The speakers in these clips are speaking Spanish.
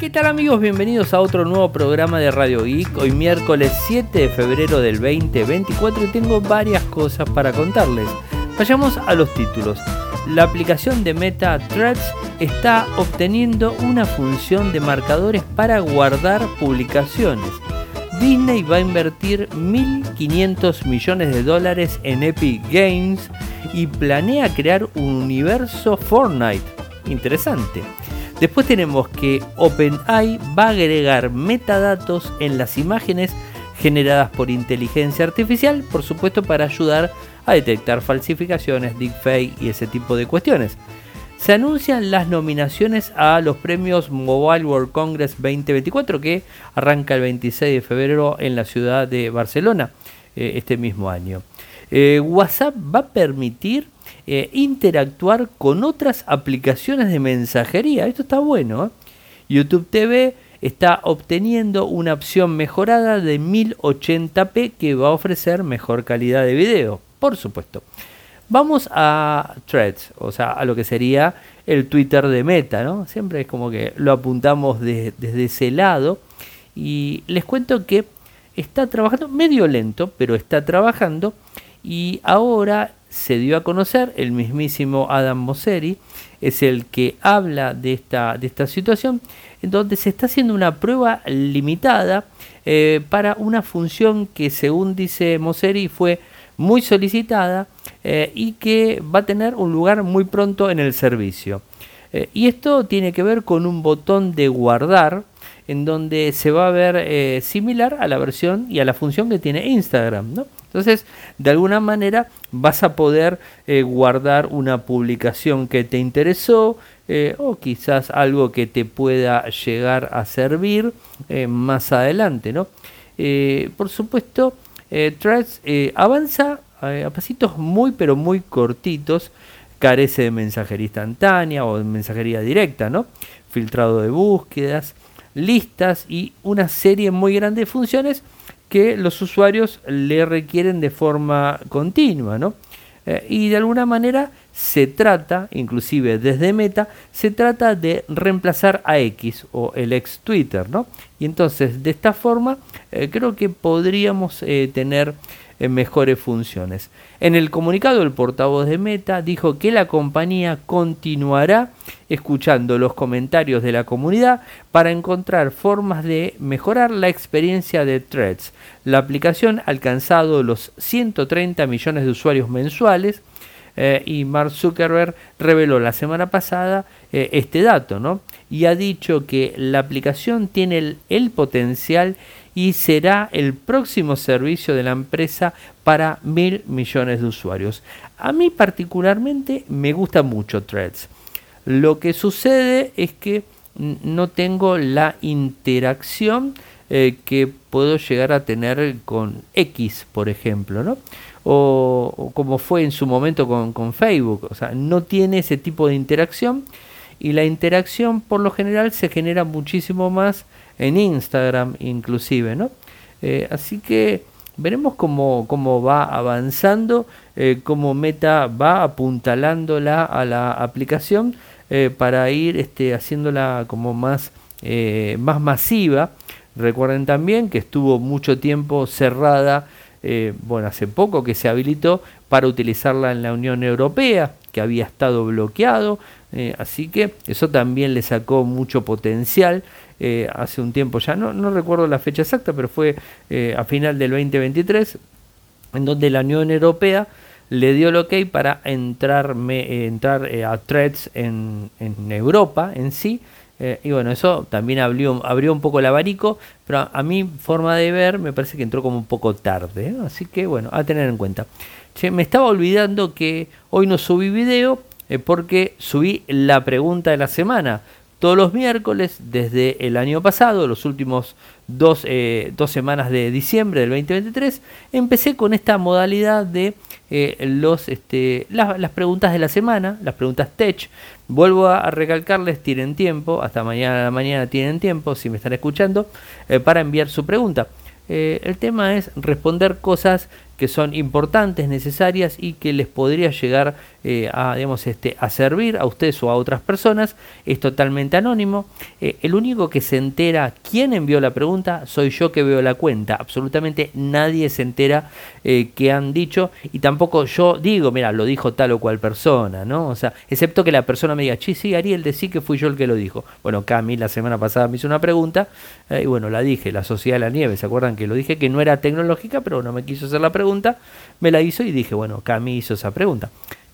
¿Qué tal amigos? Bienvenidos a otro nuevo programa de Radio Geek. Hoy miércoles 7 de febrero del 2024 y tengo varias cosas para contarles. Vayamos a los títulos. La aplicación de Meta Threads está obteniendo una función de marcadores para guardar publicaciones. Disney va a invertir 1.500 millones de dólares en Epic Games y planea crear un universo Fortnite. Interesante. Después tenemos que OpenAI va a agregar metadatos en las imágenes generadas por inteligencia artificial, por supuesto para ayudar a detectar falsificaciones, deepfake y ese tipo de cuestiones. Se anuncian las nominaciones a los premios Mobile World Congress 2024 que arranca el 26 de febrero en la ciudad de Barcelona eh, este mismo año. Eh, WhatsApp va a permitir eh, interactuar con otras aplicaciones de mensajería. Esto está bueno. ¿eh? YouTube TV está obteniendo una opción mejorada de 1080p que va a ofrecer mejor calidad de video, por supuesto. Vamos a Threads, o sea, a lo que sería el Twitter de Meta, ¿no? Siempre es como que lo apuntamos desde ese lado. Y les cuento que está trabajando medio lento, pero está trabajando. Y ahora se dio a conocer, el mismísimo Adam Mosseri es el que habla de esta, de esta situación, en donde se está haciendo una prueba limitada eh, para una función que según dice Mosseri fue muy solicitada eh, y que va a tener un lugar muy pronto en el servicio. Eh, y esto tiene que ver con un botón de guardar en donde se va a ver similar a la versión y a la función que tiene Instagram. ¿no? Entonces, de alguna manera vas a poder eh, guardar una publicación que te interesó eh, o quizás algo que te pueda llegar a servir eh, más adelante. ¿no? por supuesto, Threads avanza a pasitos muy pero muy cortitos, carece de mensajería instantánea o de mensajería directa, ¿no? filtrado de búsquedas, listas y una serie muy grande de funciones que los usuarios le requieren de forma continua, ¿no? Eh, y de alguna manera se trata, inclusive desde Meta, se trata de reemplazar a X o el ex Twitter, ¿no? Y entonces de esta forma eh, creo que podríamos eh, tener mejores funciones. En el comunicado el portavoz de Meta dijo que la compañía continuará escuchando los comentarios de la comunidad para encontrar formas de mejorar la experiencia de Threads. La aplicación ha alcanzado los 130 millones de usuarios mensuales eh, y Mark Zuckerberg reveló la semana pasada eh, este dato, ¿no? Y ha dicho que la aplicación tiene el, el potencial y será el próximo servicio de la empresa para mil millones de usuarios. A mí particularmente me gusta mucho Threads. Lo que sucede es que no tengo la interacción eh, que puedo llegar a tener con X, por ejemplo, ¿no? O, como fue en su momento con, con, Facebook. O sea, no tiene ese tipo de interacción y la interacción por lo general se genera muchísimo más en Instagram inclusive, ¿no? Eh, así que veremos cómo, cómo va avanzando, eh, cómo Meta va apuntalándola a la aplicación eh, para ir este, haciéndola como más, más masiva. Recuerden también que estuvo mucho tiempo cerrada, bueno, hace poco que se habilitó para utilizarla en la Unión Europea, que había estado bloqueado, así que eso también le sacó mucho potencial eh, hace un tiempo ya, no, no recuerdo la fecha exacta, pero fue eh, a final del 2023, en donde la Unión Europea le dio el ok para entrarme, entrar eh, a threads en, en, Europa en sí. y bueno, eso también abrió, abrió un poco el abanico, pero a, mi forma de ver me parece que entró como un poco tarde. Así que bueno, a tener en cuenta. me estaba olvidando que hoy no subí video porque subí la pregunta de la semana todos los miércoles desde el año pasado, los últimos dos, eh, semanas de diciembre del 2023, empecé con esta modalidad de eh, los, este, las, preguntas de la semana, las preguntas tech. Vuelvo a, recalcarles, tienen tiempo, hasta mañana a la mañana tienen tiempo, si me están escuchando, eh, para enviar su pregunta. el tema es responder cosas que son importantes, necesarias y que les podría llegar eh, a, digamos, este, a servir a ustedes o a otras personas. Es totalmente anónimo. Eh, el único que se entera quién envió la pregunta soy yo que veo la cuenta. Absolutamente nadie se entera eh, que han dicho y tampoco yo digo, mira, lo dijo tal o cual persona, ¿no? O sea, excepto que la persona me diga, sí, sí, Ariel, decí que fui yo el que lo dijo. Bueno, Cami la semana pasada me hizo una pregunta y bueno, la dije, la Sociedad de la Nieve, ¿se acuerdan que lo dije? Que no era tecnológica, pero no me quiso hacer la pregunta me la hizo y dije, bueno, Cami hizo esa pregunta.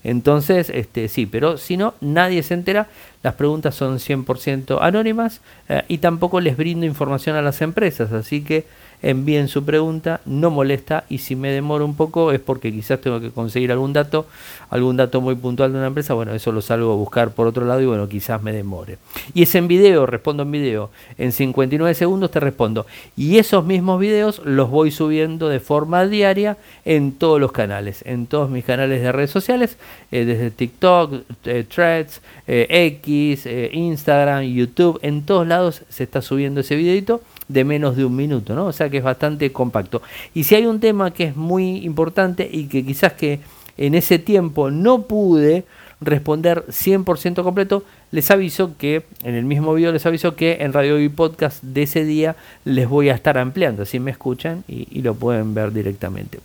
Entonces, este, sí, pero si no, nadie se entera. Las preguntas son 100% anónimas eh, y tampoco les brindo información a las empresas. Así que envíen su pregunta, no molesta y si me demoro un poco es porque quizás tengo que conseguir algún dato, algún dato muy puntual de una empresa, bueno, eso lo salgo a buscar por otro lado y bueno, quizás me demore. Y es en video, respondo en video, en 59 segundos te respondo. Y esos mismos videos los voy subiendo de forma diaria en todos los canales, en todos mis canales de redes sociales, eh, desde TikTok, eh, Threads, eh, X, Instagram, YouTube, en todos lados se está subiendo ese videito de menos de un minuto, ¿no? O sea que es bastante compacto. Y si hay un tema que es muy importante y que quizás que en ese tiempo no pude responder 100% completo, les aviso que en el mismo video les aviso que en Radio y Podcast de ese día les voy a estar ampliando, así me escuchan y lo pueden ver directamente.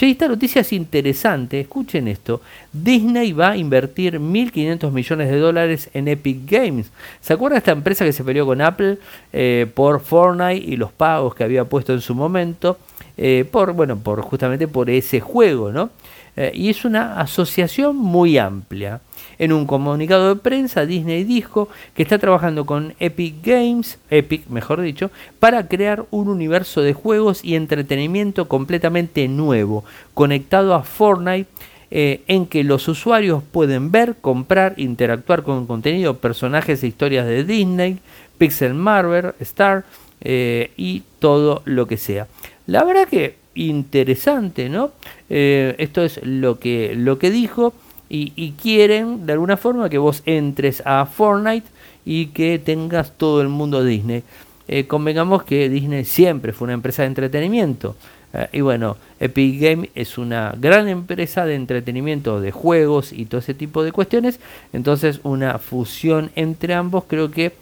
Che, esta noticia es interesante, escuchen esto. Disney va a invertir 1.500 millones de dólares en Epic Games. ¿Se acuerda esta empresa que se peleó con Apple eh, por Fortnite y los pagos que había puesto en su momento? Eh, por, bueno, por justamente por ese juego, ¿no? Eh, y es una asociación muy amplia. En un comunicado de prensa, Disney dijo que está trabajando con Epic Games, Epic mejor dicho, para crear un universo de juegos y entretenimiento completamente nuevo, conectado a Fortnite, eh, en que los usuarios pueden ver, comprar, interactuar con contenido, personajes e historias de Disney, Pixel Marvel, Star eh, y todo lo que sea. La verdad que interesante, ¿no? Eh, esto es lo que, lo que dijo y, quieren de alguna forma que vos entres a Fortnite y que tengas todo el mundo Disney. Eh, convengamos que Disney siempre fue una empresa de entretenimiento. Eh, y bueno, Epic Game es una gran empresa de entretenimiento de juegos y todo ese tipo de cuestiones. Entonces una fusión entre ambos creo que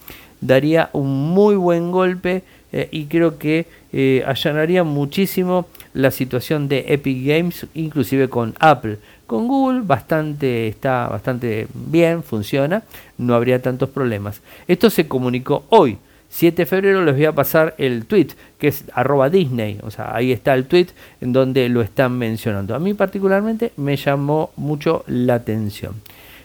daría un muy buen golpe eh, y creo que eh, allanaría muchísimo la situación de Epic Games, inclusive con Apple. Con Google bastante, está bastante bien, funciona, no habría tantos problemas. Esto se comunicó hoy, 7 de febrero, les voy a pasar el tweet, que es arroba Disney, o sea, ahí está el tweet en donde lo están mencionando. A mí particularmente me llamó mucho la atención.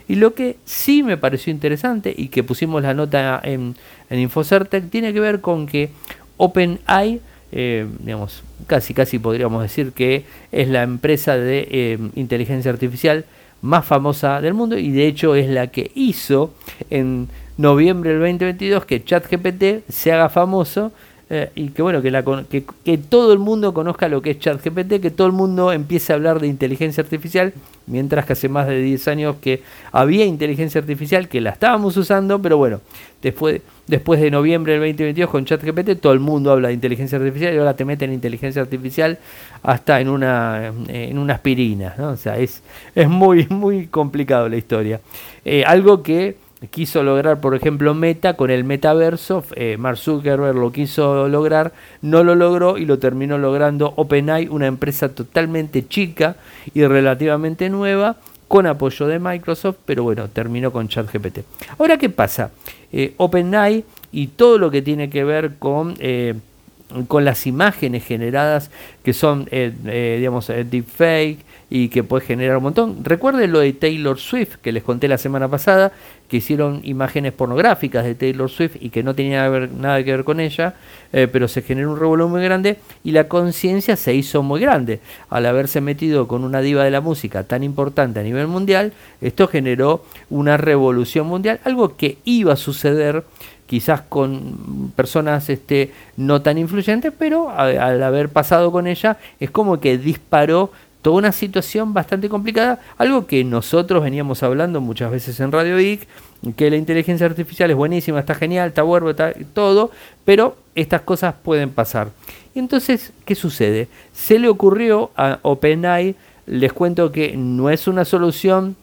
Y lo que sí me pareció interesante y que pusimos la nota en, en Infocertec tiene que ver con que OpenAI, eh, digamos, casi casi podríamos decir que es la empresa de eh, inteligencia artificial más famosa del mundo y de hecho es la que hizo en noviembre del 2022 que ChatGPT se haga famoso eh, y que bueno, que, la, que, que, todo el mundo conozca lo que es ChatGPT, que todo el mundo empiece a hablar de inteligencia artificial, mientras que hace más de 10 años que había inteligencia artificial, que la estábamos usando, pero bueno, después, después de noviembre del 2022 con ChatGPT, todo el mundo habla de inteligencia artificial y ahora te meten inteligencia artificial hasta en una, en una aspirina, ¿no? O sea, es, es muy, muy complicado la historia. Eh, algo que quiso lograr, por ejemplo, Meta con el metaverso, eh, Mark Zuckerberg lo quiso lograr, no lo logró y lo terminó logrando OpenAI, una empresa totalmente chica y relativamente nueva, con apoyo de Microsoft, pero bueno, terminó con ChatGPT. Ahora, ¿qué pasa? Eh, OpenAI y todo lo que tiene que ver con... Eh, con las imágenes generadas que son, eh, digamos, deepfake, y que puede generar un montón. Recuerden lo de Taylor Swift que les conté la semana pasada, que hicieron imágenes pornográficas de Taylor Swift y que no tenía nada que ver con ella, eh, pero se generó un revuelo muy grande y la conciencia se hizo muy grande. Al haberse metido con una diva de la música tan importante a nivel mundial, esto generó una revolución mundial, algo que iba a suceder quizás con personas este, no tan influyentes, pero al haber pasado con ella es como que disparó toda una situación bastante complicada, algo que nosotros veníamos hablando muchas veces en Radio Geek, que la inteligencia artificial es buenísima, está genial, está bueno, está todo, pero estas cosas pueden pasar. Y entonces, ¿qué sucede? Se le ocurrió a OpenAI, les cuento que no es una solución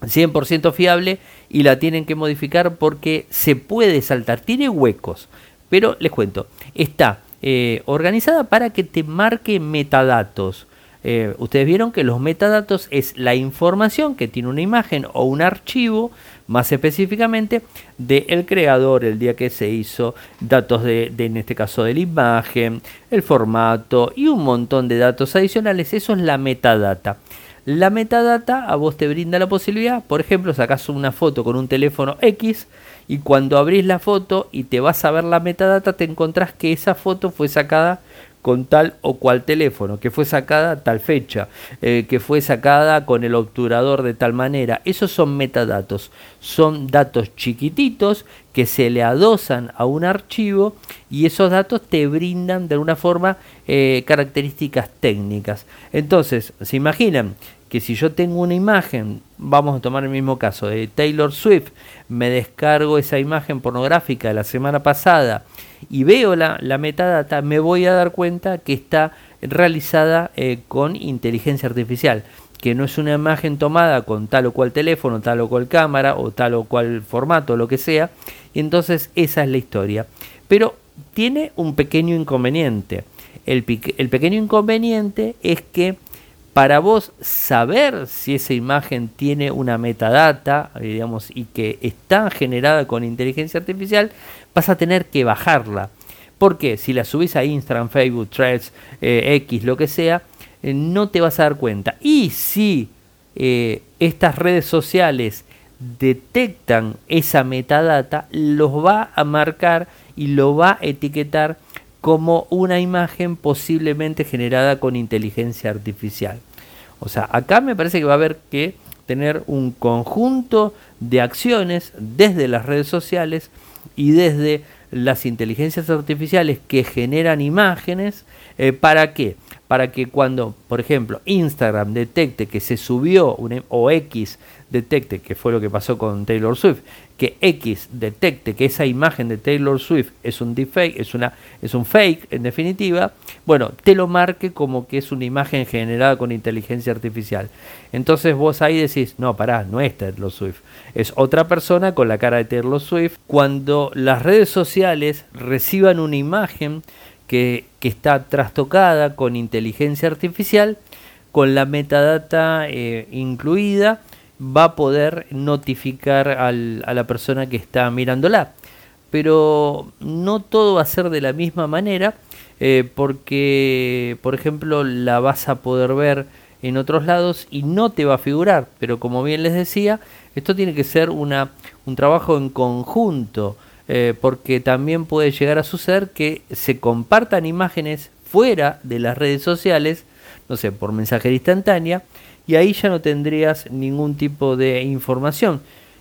100% fiable y la tienen que modificar porque se puede saltar, tiene huecos, pero les cuento, está eh, organizada para que te marque metadatos. Eh, ustedes vieron que los metadatos es la información que tiene una imagen o un archivo, más específicamente, del creador, el día que se hizo, datos de, en este caso de la imagen, el formato y un montón de datos adicionales. Eso es la metadata. La metadata a vos te brinda la posibilidad, por ejemplo, sacas una foto con un teléfono X y cuando abrís la foto y te vas a ver la metadata te encontrás que esa foto fue sacada con tal o cual teléfono, que fue sacada tal fecha, eh, que fue sacada con el obturador de tal manera. Esos son metadatos, son datos chiquititos que se le adosan a un archivo y esos datos te brindan de alguna forma eh, características técnicas. Entonces, se imaginan que si yo tengo una imagen, vamos a tomar el mismo caso de Taylor Swift, me descargo esa imagen pornográfica de la semana pasada, y veo la, metadata, me voy a dar cuenta que está realizada eh, con inteligencia artificial, que no es una imagen tomada con tal o cual teléfono, tal o cual cámara o tal o cual formato, lo que sea. Y entonces esa es la historia. Pero tiene un pequeño inconveniente. El pequeño inconveniente es que para vos saber si esa imagen tiene una metadata, digamos, y que está generada con inteligencia artificial, vas a tener que bajarla. Porque si la subís a Instagram, Facebook, Threads, eh, X, lo que sea, eh, no te vas a dar cuenta. Y si eh, estas redes sociales detectan esa metadata, los va a marcar y lo va a etiquetar como una imagen posiblemente generada con inteligencia artificial. O sea, acá me parece que va a haber que tener un conjunto de acciones desde las redes sociales y desde las inteligencias artificiales que generan imágenes. Eh, ¿Para qué? Para que cuando, por ejemplo, Instagram detecte que se subió un, o X detecte, que fue lo que pasó con Taylor Swift, que X detecte que esa imagen de Taylor Swift es un deepfake, es, una, es un fake en definitiva, bueno, te lo marque como que es una imagen generada con inteligencia artificial. Entonces vos ahí decís, no, pará, no es Taylor Swift, es otra persona con la cara de Taylor Swift. Cuando las redes sociales reciban una imagen que, que está trastocada con inteligencia artificial, con la metadata eh, incluida, va a poder notificar al, a la persona que está mirándola. Pero no todo va a ser de la misma manera, eh, porque, por ejemplo, la vas a poder ver en otros lados y no te va a figurar. Pero como bien les decía, esto tiene que ser una, un trabajo en conjunto, eh, porque también puede llegar a suceder que se compartan imágenes fuera de las redes sociales, no sé, por mensajería instantánea, y ahí ya no tendrías ningún tipo de información.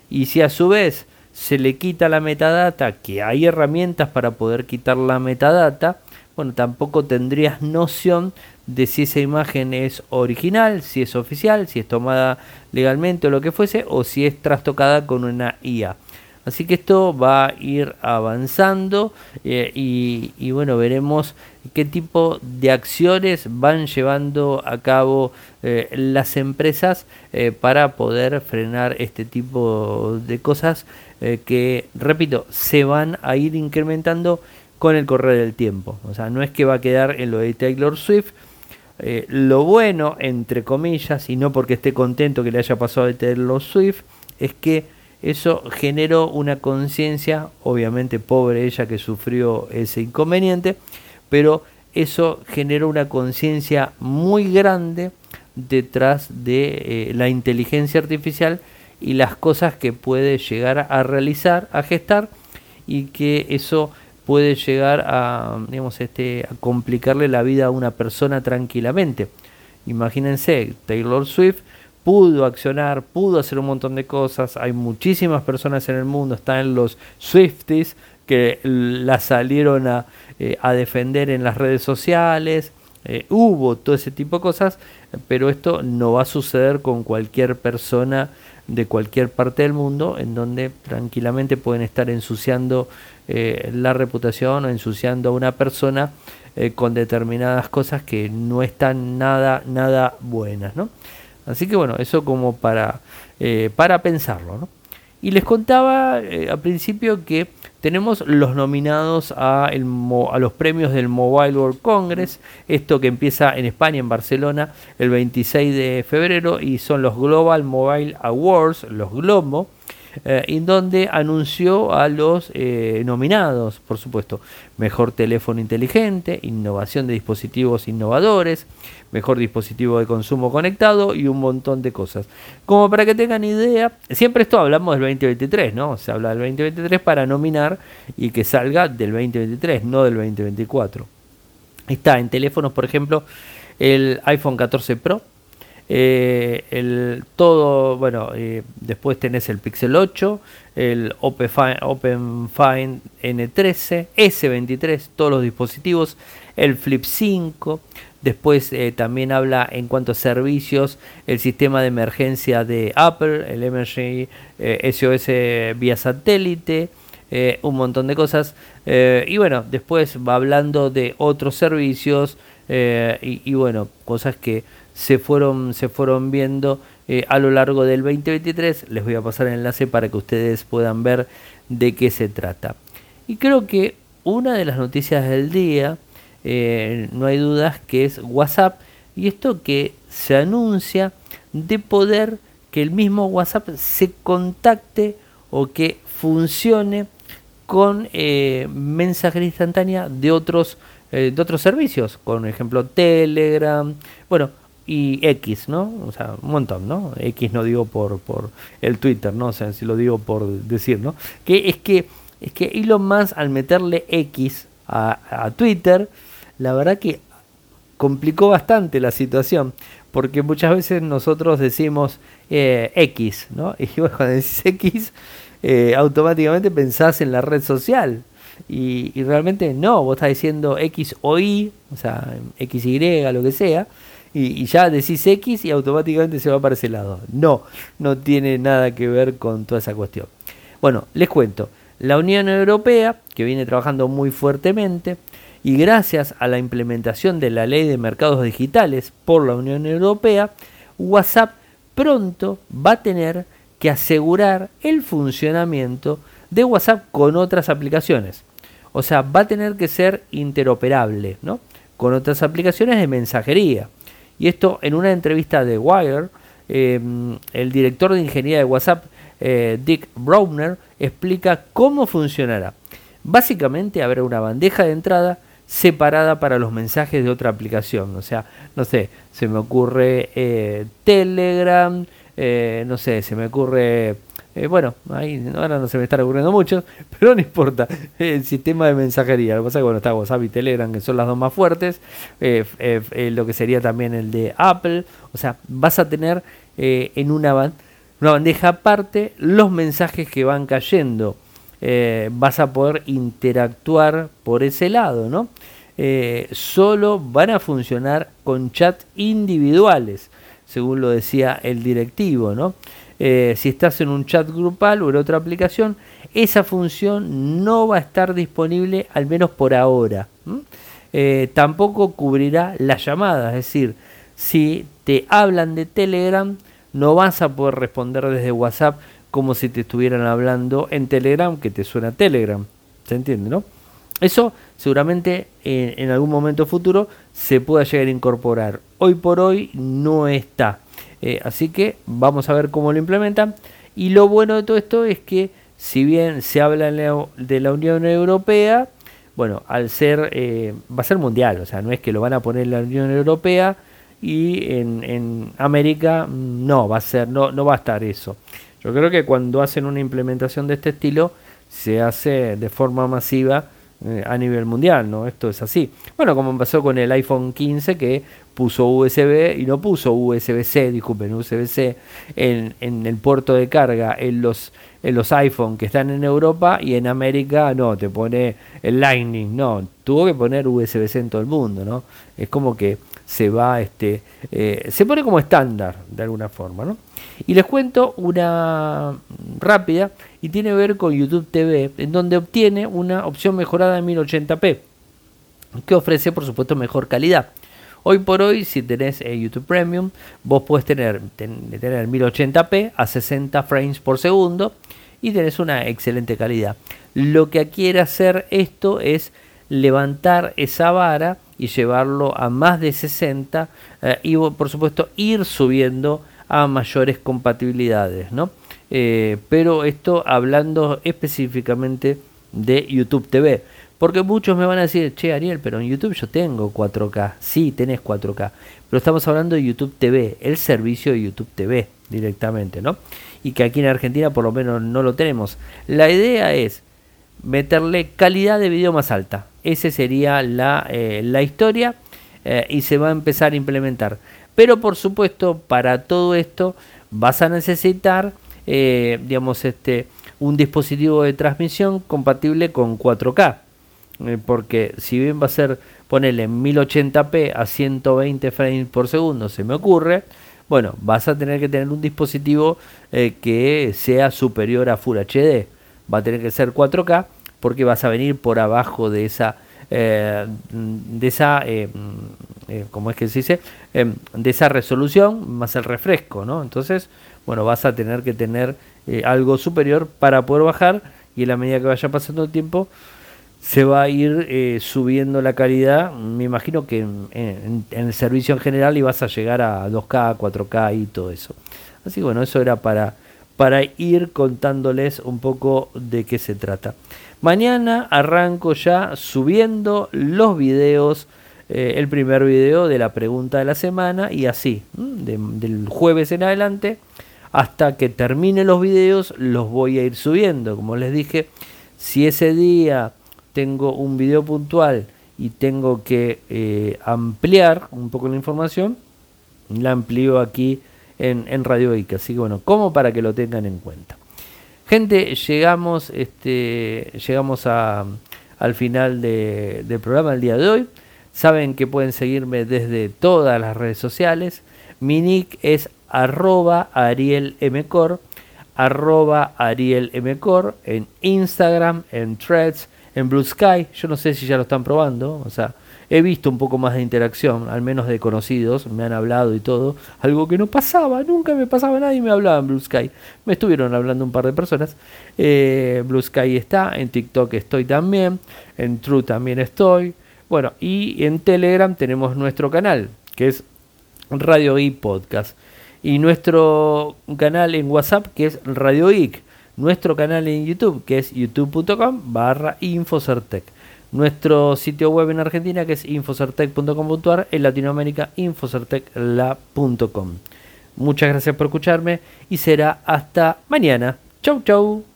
Y si a su vez se le quita la metadata, que hay herramientas para poder quitar la metadata, bueno, tampoco tendrías noción de si esa imagen es original, si es oficial, si es tomada legalmente o lo que fuese, o si es trastocada con una IA. Así que esto va a ir avanzando eh, y, bueno, veremos qué tipo de acciones van llevando a cabo eh, las empresas eh, para poder frenar este tipo de cosas que, repito, se van a ir incrementando con el correr del tiempo. O sea, no es que va a quedar en lo de Taylor Swift. lo bueno, entre comillas, y no porque esté contento que le haya pasado a Taylor Swift, es que eso generó una conciencia, obviamente pobre ella que sufrió ese inconveniente, pero eso generó una conciencia muy grande detrás de eh, la inteligencia artificial y las cosas que puede llegar a realizar, a gestar y que eso puede llegar a, este, a complicarle la vida a una persona tranquilamente. Imagínense, Taylor Swift pudo accionar, pudo hacer un montón de cosas. Hay muchísimas personas en el mundo, están los Swifties que la salieron a, eh, defender en las redes sociales. Eh, hubo todo ese tipo de cosas, pero esto no va a suceder con cualquier persona de cualquier parte del mundo, en donde tranquilamente pueden estar ensuciando eh, la reputación o ensuciando a una persona con determinadas cosas que no están nada, nada buenas, ¿no? Así que bueno, eso como para, para pensarlo, ¿no? Y les contaba al principio que tenemos los nominados a, los premios del Mobile World Congress, esto que empieza en España, en Barcelona, el 26 de febrero, y son los Global Mobile Awards, los Globo, eh, en donde anunció a los eh, nominados, por supuesto, mejor teléfono inteligente, innovación de dispositivos innovadores, mejor dispositivo de consumo conectado y un montón de cosas. Como para que tengan idea, siempre esto hablamos del 2023, ¿no? Se habla del 2023 para nominar y que salga del 2023, no del 2024. Está en teléfonos, por ejemplo, el iPhone 14 Pro, eh, el todo, bueno, eh, después tenés el Pixel 8, el Open Find N13, S23, todos los dispositivos, el Flip 5. Después eh, también habla en cuanto a servicios, el sistema de emergencia de Apple, el Emergency SOS vía satélite, un montón de cosas. y bueno, después va hablando de otros servicios y bueno, cosas que se fueron, se fueron viendo eh, a lo largo del 2023. Les voy a pasar el enlace para que ustedes puedan ver de qué se trata. Y creo que una de las noticias del día, eh, no hay dudas, que es WhatsApp. Y esto que se anuncia de poder que el mismo WhatsApp se contacte o que funcione con eh, mensajería instantánea de otros, de otros servicios, con ejemplo Telegram. Bueno, y X, ¿no? O sea, un montón, ¿no? X no digo por, por el Twitter, ¿no? O sea, si lo digo por decir, ¿no? Que es que, es que Elon Musk al meterle X a, Twitter, la verdad que complicó bastante la situación, porque muchas veces nosotros decimos eh, X, ¿no? Y cuando decís X, eh, automáticamente pensás en la red social. Y, y realmente no, vos estás diciendo X o Y, o sea, XY, lo que sea, y, ya decís X y automáticamente se va para ese lado. No, no tiene nada que ver con toda esa cuestión. Bueno, les cuento. La Unión Europea, que viene trabajando muy fuertemente, y gracias a la implementación de la ley de mercados digitales por la Unión Europea, WhatsApp pronto va a tener que asegurar el funcionamiento de WhatsApp con otras aplicaciones. O sea, va a tener que ser interoperable ¿no? con otras aplicaciones de mensajería. Y esto en una entrevista de Wire, em, el director de ingeniería de WhatsApp, eh, Dick Browner, explica cómo funcionará. Básicamente habrá una bandeja de entrada separada para los mensajes de otra aplicación. O sea, no sé, se me ocurre eh, Telegram, eh, no sé, se me ocurre eh, bueno, ahí ahora no se me están ocurriendo mucho, pero no importa. El sistema de mensajería. Lo que pasa es que bueno, está WhatsApp y Telegram, que son las dos más fuertes. Eh, eh, lo que sería también el de Apple. O sea, vas a tener en una, una bandeja aparte los mensajes que van cayendo. vas a poder interactuar por ese lado, ¿no? solo van a funcionar con chat individuales, según lo decía el directivo, ¿no? Eh, si estás en un chat grupal o en otra aplicación, esa función no va a estar disponible al menos por ahora. Eh, tampoco cubrirá las llamadas, es decir, si te hablan de Telegram, no vas a poder responder desde WhatsApp como si te estuvieran hablando en Telegram, que te suena Telegram. ¿Se entiende, no? Eso seguramente en, en algún momento futuro se pueda llegar a incorporar. Hoy por hoy no está. Eh, así que vamos a ver cómo lo implementan. Y lo bueno de todo esto es que si bien se habla de la Unión Europea, bueno, al ser, eh, va a ser mundial, o sea, no es que lo van a poner en la Unión Europea y en, América mm, no, va a ser, no, no va a estar eso. Yo creo que cuando hacen una implementación de este estilo, se hace de forma masiva eh, a nivel mundial, ¿no? Esto es así. Bueno, como pasó con el iPhone 15 que puso USB y no puso USB-C, disculpen, USB-C en, en, el puerto de carga en los, en los iPhone que están en Europa y en América no, te pone el Lightning, no, tuvo que poner USB-C en todo el mundo, ¿no? Es como que se va, este, eh, se pone como estándar de alguna forma. ¿no? Y les cuento una rápida y tiene que ver con YouTube TV, en donde obtiene una opción mejorada en 1080p, que ofrece por supuesto mejor calidad. Hoy por hoy, si tenés eh, YouTube Premium, vos puedes tener, tener 1080p a 60 frames por segundo y tenés una excelente calidad. Lo que quiere hacer esto es levantar esa vara y llevarlo a más de 60 eh, y por supuesto ir subiendo a mayores compatibilidades, ¿no? Eh, pero esto hablando específicamente de YouTube TV. Porque muchos me van a decir, che Ariel, pero en YouTube yo tengo 4K. Sí, tenés 4K. Pero estamos hablando de YouTube TV, el servicio de YouTube TV directamente, ¿no? Y que aquí en Argentina por lo menos no lo tenemos. La idea es meterle calidad de video más alta. Esa sería la, eh, la historia eh, y se va a empezar a implementar. Pero por supuesto, para todo esto vas a necesitar, eh, digamos, este, un dispositivo de transmisión compatible con 4K. porque si bien va a ser ponerle 1080p a 120 frames por segundo, se me ocurre, bueno, vas a tener que tener un dispositivo que sea superior a Full HD va a tener que ser 4K porque vas a venir por abajo de esa eh, de esa eh, eh, ¿cómo es que se dice? Em, de esa resolución más el refresco, ¿no? Entonces, bueno, vas a tener que tener algo superior para poder bajar y en la medida que vaya pasando el tiempo se va a ir subiendo la calidad. Me imagino que en, en, el servicio en general ibas a llegar a 2K, 4K y todo eso. Así que bueno, eso era para para ir contándoles un poco de qué se trata. Mañana arranco ya subiendo los videos, eh, el primer video de la pregunta de la semana y así, del jueves en adelante, hasta que termine los videos los voy a ir subiendo. Como les dije, si ese día tengo un video puntual y tengo que eh, ampliar un poco la información, la amplío aquí en, Radio Ica. Así que bueno, como para que lo tengan en cuenta. Gente, llegamos, este, llegamos a, al final del programa del día de hoy. Saben que pueden seguirme desde todas las redes sociales. Mi nick es arroba arielmcor, arroba arielmcor en Instagram, en Threads, en Blue Sky. Yo no sé si ya lo están probando. O sea, he visto un poco más de interacción, al menos de conocidos, me han hablado y todo, algo que no pasaba, nunca me pasaba nadie me hablaba en Blue Sky. Me estuvieron hablando un par de personas. Eh, Blue Sky está, en TikTok estoy también, en True también estoy. Bueno, y en Telegram tenemos nuestro canal, que es Radio I Podcast. Y nuestro canal en WhatsApp, que es Radio IC. Nuestro canal en YouTube, que es youtube.com barra Infocertec nuestro sitio web en Argentina que es infocertec.com.ar, en Latinoamérica infocertecla.com. Muchas gracias por escucharme y será hasta mañana. Chau chau.